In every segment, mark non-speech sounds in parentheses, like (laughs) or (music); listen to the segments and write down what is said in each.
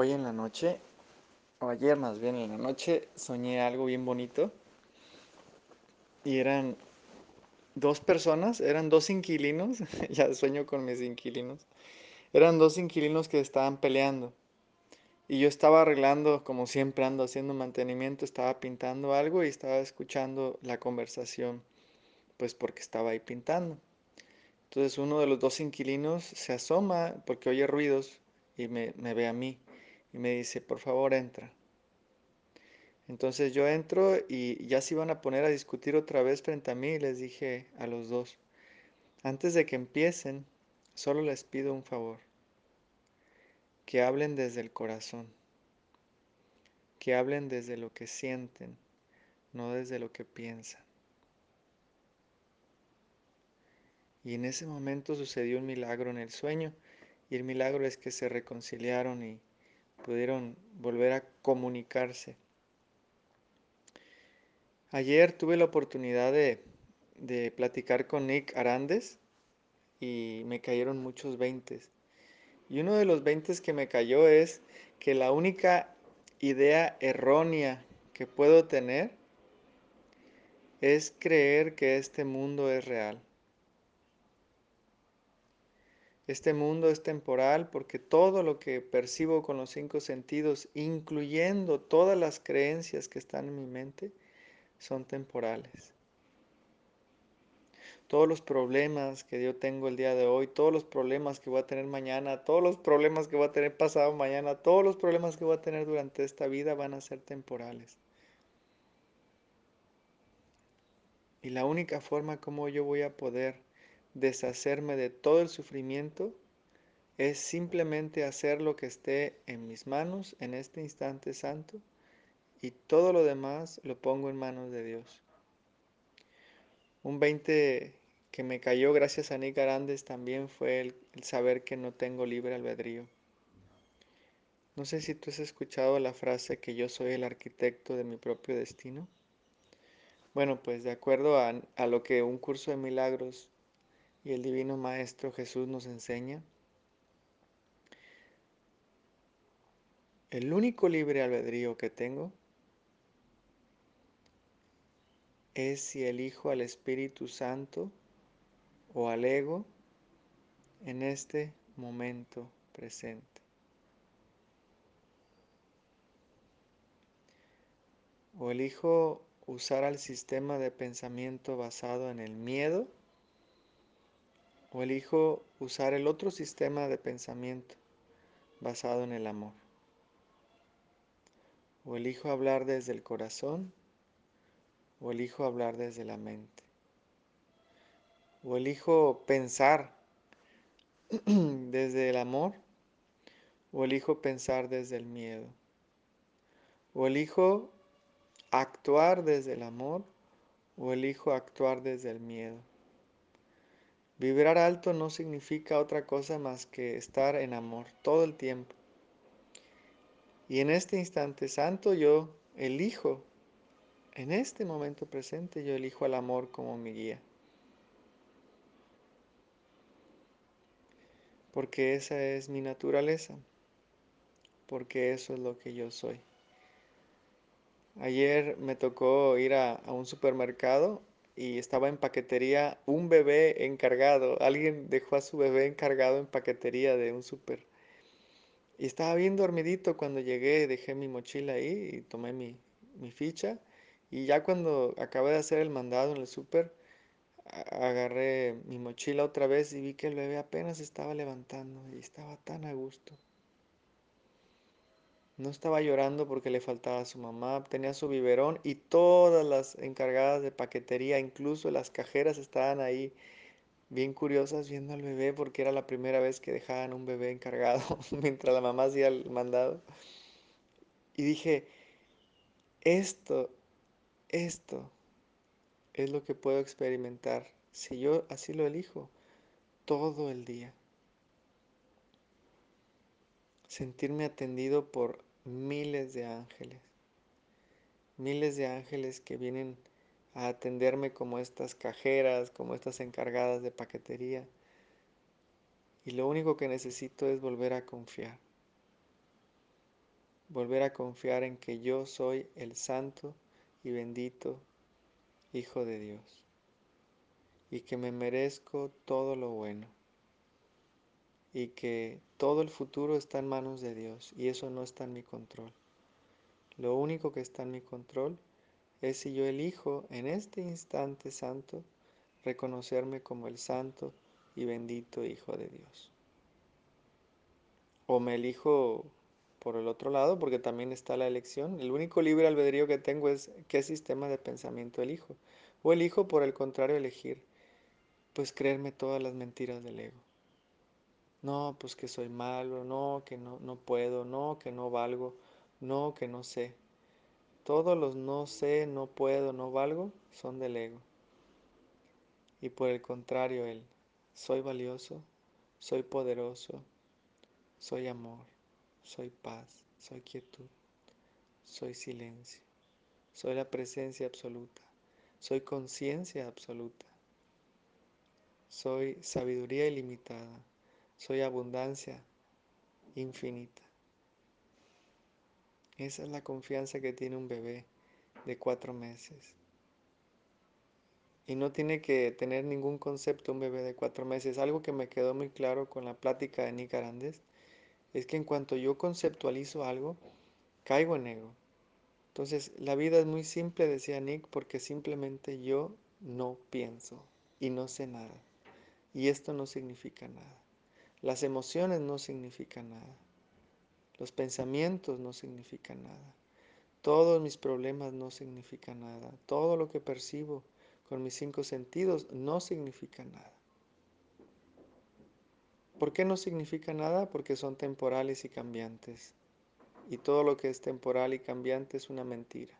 Hoy en la noche, o ayer más bien en la noche, soñé algo bien bonito. Y eran dos personas, eran dos inquilinos, (laughs) ya sueño con mis inquilinos. Eran dos inquilinos que estaban peleando. Y yo estaba arreglando, como siempre ando haciendo mantenimiento, estaba pintando algo y estaba escuchando la conversación, pues porque estaba ahí pintando. Entonces uno de los dos inquilinos se asoma porque oye ruidos y me, me ve a mí y me dice, por favor entra. Entonces yo entro y ya se iban a poner a discutir otra vez frente a mí y les dije a los dos, antes de que empiecen, solo les pido un favor, que hablen desde el corazón, que hablen desde lo que sienten, no desde lo que piensan. Y en ese momento sucedió un milagro en el sueño y el milagro es que se reconciliaron y pudieron volver a comunicarse. Ayer tuve la oportunidad de, de platicar con Nick Arandes y me cayeron muchos veintes. Y uno de los veintes que me cayó es que la única idea errónea que puedo tener es creer que este mundo es real. Este mundo es temporal porque todo lo que percibo con los cinco sentidos, incluyendo todas las creencias que están en mi mente, son temporales. Todos los problemas que yo tengo el día de hoy, todos los problemas que voy a tener mañana, todos los problemas que voy a tener pasado mañana, todos los problemas que voy a tener durante esta vida van a ser temporales. Y la única forma como yo voy a poder deshacerme de todo el sufrimiento es simplemente hacer lo que esté en mis manos en este instante santo y todo lo demás lo pongo en manos de Dios. Un 20 que me cayó gracias a Nick Arandes también fue el, saber que no tengo libre albedrío. No sé si tú has escuchado la frase que yo soy el arquitecto de mi propio destino. Bueno, pues de acuerdo a lo que un curso de milagros y el Divino Maestro Jesús nos enseña, el único libre albedrío que tengo es si elijo al Espíritu Santo o al ego en este momento presente. O elijo usar al sistema de pensamiento basado en el miedo o elijo usar el otro sistema de pensamiento basado en el amor. O elijo hablar desde el corazón o elijo hablar desde la mente. O elijo pensar (clears throat) desde el amor o elijo pensar desde el miedo. O elijo actuar desde el amor o elijo actuar desde el miedo. Vibrar alto no significa otra cosa más que estar en amor todo el tiempo. Y en este instante santo yo elijo, en este momento presente yo elijo al amor como mi guía. Porque esa es mi naturaleza, porque eso es lo que yo soy. Ayer me tocó ir a, a, un supermercado y estaba en paquetería un bebé encargado. Alguien dejó a su bebé encargado en paquetería de un super. Y estaba bien dormidito cuando llegué, dejé mi mochila ahí y tomé mi, mi ficha. Y ya cuando acabé de hacer el mandado en el super, agarré mi mochila otra vez y vi que el bebé apenas estaba levantando y estaba tan a gusto. No estaba llorando porque le faltaba a su mamá, tenía su biberón y todas las encargadas de paquetería, incluso las cajeras estaban ahí bien curiosas viendo al bebé porque era la primera vez que dejaban un bebé encargado (laughs) mientras la mamá hacía el mandado. Y dije, esto, esto es lo que puedo experimentar si yo así lo elijo todo el día. Sentirme atendido por miles de ángeles, miles de ángeles que vienen a atenderme como estas cajeras, como estas encargadas de paquetería. Y lo único que necesito es volver a confiar. volver a confiar en que yo soy el santo y bendito Hijo de Dios y que me merezco todo lo bueno y que todo el futuro está en manos de Dios y eso no está en mi control. Lo único que está en mi control es si yo elijo en este instante santo reconocerme como el santo y bendito Hijo de Dios. O me elijo por el otro lado, porque también está la elección. El único libre albedrío que tengo es qué sistema de pensamiento elijo. O elijo, por el contrario, elegir, pues creerme todas las mentiras del ego. No, pues que soy malo, no, que no, no puedo, no, que no valgo, no, que no sé. Todos los no sé, no puedo, no valgo son del ego. Y por el contrario, el soy valioso, soy poderoso, soy amor, soy paz, soy quietud, soy silencio, soy la presencia absoluta, soy conciencia absoluta, soy sabiduría ilimitada, soy abundancia infinita. Esa es la confianza que tiene un bebé de cuatro meses. Y no tiene que tener ningún concepto un bebé de cuatro meses. Algo que me quedó muy claro con la plática de Nick Arandes es que en cuanto yo conceptualizo algo, caigo en ego. Entonces, la vida es muy simple, decía Nick, porque simplemente yo no pienso y no sé nada. Y esto no significa nada. Las emociones no significan nada. Los pensamientos no significan nada. Todos mis problemas no significan nada. Todo lo que percibo con mis cinco sentidos no significa nada. ¿Por qué no significa nada? Porque son temporales y cambiantes. Y todo lo que es temporal y cambiante es una mentira.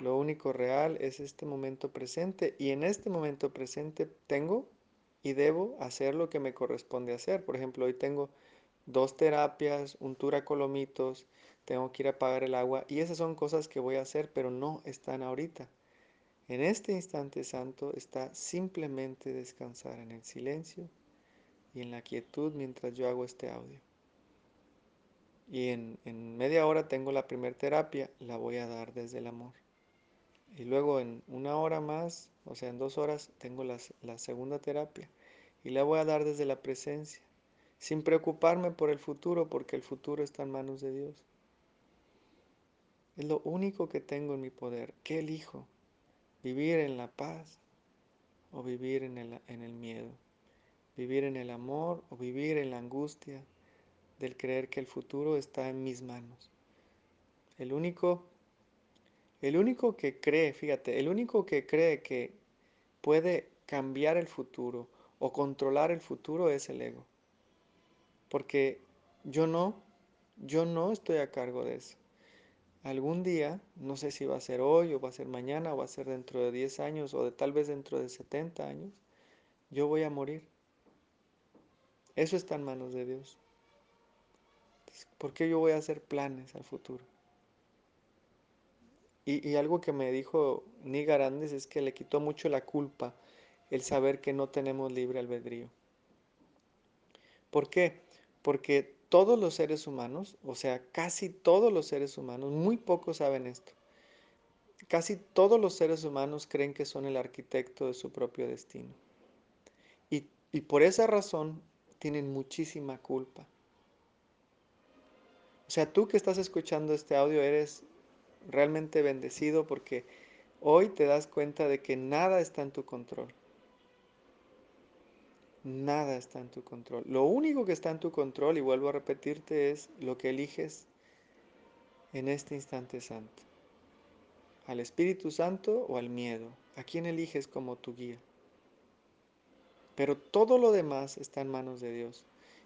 Lo único real es este momento presente y en este momento presente tengo y debo hacer lo que me corresponde hacer. Por ejemplo, hoy tengo dos terapias, un tour a Colomitos, tengo que ir a pagar el agua y esas son cosas que voy a hacer, pero no están ahorita. En este instante santo está simplemente descansar en el silencio y en la quietud mientras yo hago este audio. Y en, en media hora tengo la primera terapia, la voy a dar desde el amor. Y luego en una hora más, o sea, en dos horas, tengo la, segunda terapia y la voy a dar desde la presencia sin preocuparme por el futuro, porque el futuro está en manos de Dios. Es lo único que tengo en mi poder. ¿Qué elijo? ¿Vivir en la paz o vivir en el, en el miedo? ¿Vivir en el amor o vivir en la angustia del creer que el futuro está en mis manos? El único, el único que cree, fíjate, el único que cree que puede cambiar el futuro o controlar el futuro es el ego porque yo no, yo no estoy a cargo de eso. Algún día, no sé si va a ser hoy o va a ser mañana o va a ser dentro de 10 años o de tal vez dentro de 70 años, yo voy a morir. Eso está en manos de Dios. ¿Por qué yo voy a hacer planes al futuro? Y, algo que me dijo Nigar Andes es que le quitó mucho la culpa el saber que no tenemos libre albedrío. ¿Por qué? Porque todos los seres humanos, o sea, casi todos los seres humanos, muy pocos saben esto. Casi todos los seres humanos creen que son el arquitecto de su propio destino. Y, y por esa razón tienen muchísima culpa. O sea, tú que estás escuchando este audio eres realmente bendecido porque hoy te das cuenta de que nada está en tu control. Nada está en tu control. Lo único que está en tu control, y vuelvo a repetirte, es lo que eliges en este instante santo. ¿Al Espíritu Santo o al miedo? ¿A quién eliges como tu guía? Pero todo lo demás está en manos de Dios.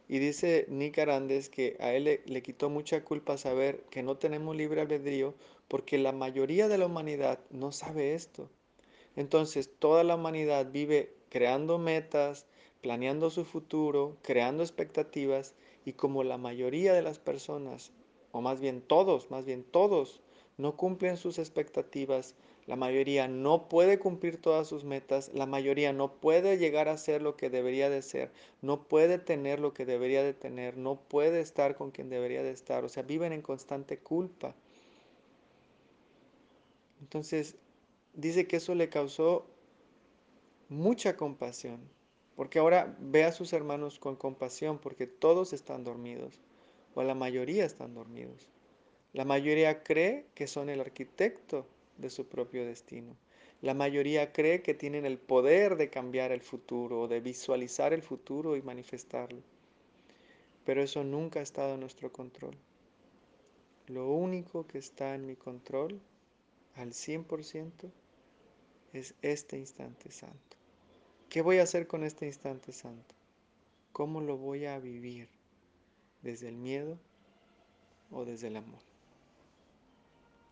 Y dice Nick Arandes que a él le, quitó mucha culpa saber que no tenemos libre albedrío porque la mayoría de la humanidad no sabe esto. Entonces toda la humanidad vive creando metas, planeando su futuro, creando expectativas y como la mayoría de las personas, o más bien todos, más bien todos, no cumplen sus expectativas, La mayoría no puede cumplir todas sus metas, la mayoría no puede llegar a ser lo que debería de ser, no puede tener lo que debería de tener, no puede estar con quien debería de estar, o sea, viven en constante culpa. Entonces, dice que eso le causó mucha compasión, porque ahora ve a sus hermanos con compasión, porque todos están dormidos, o la mayoría están dormidos. La mayoría cree que son el arquitecto de su propio destino. La mayoría cree que tienen el poder de cambiar el futuro, de visualizar el futuro y manifestarlo. Pero eso nunca ha estado en nuestro control. Lo único que está en mi control al 100% es este instante santo. ¿Qué voy a hacer con este instante santo? ¿Cómo lo voy a vivir? ¿Desde el miedo o desde el amor?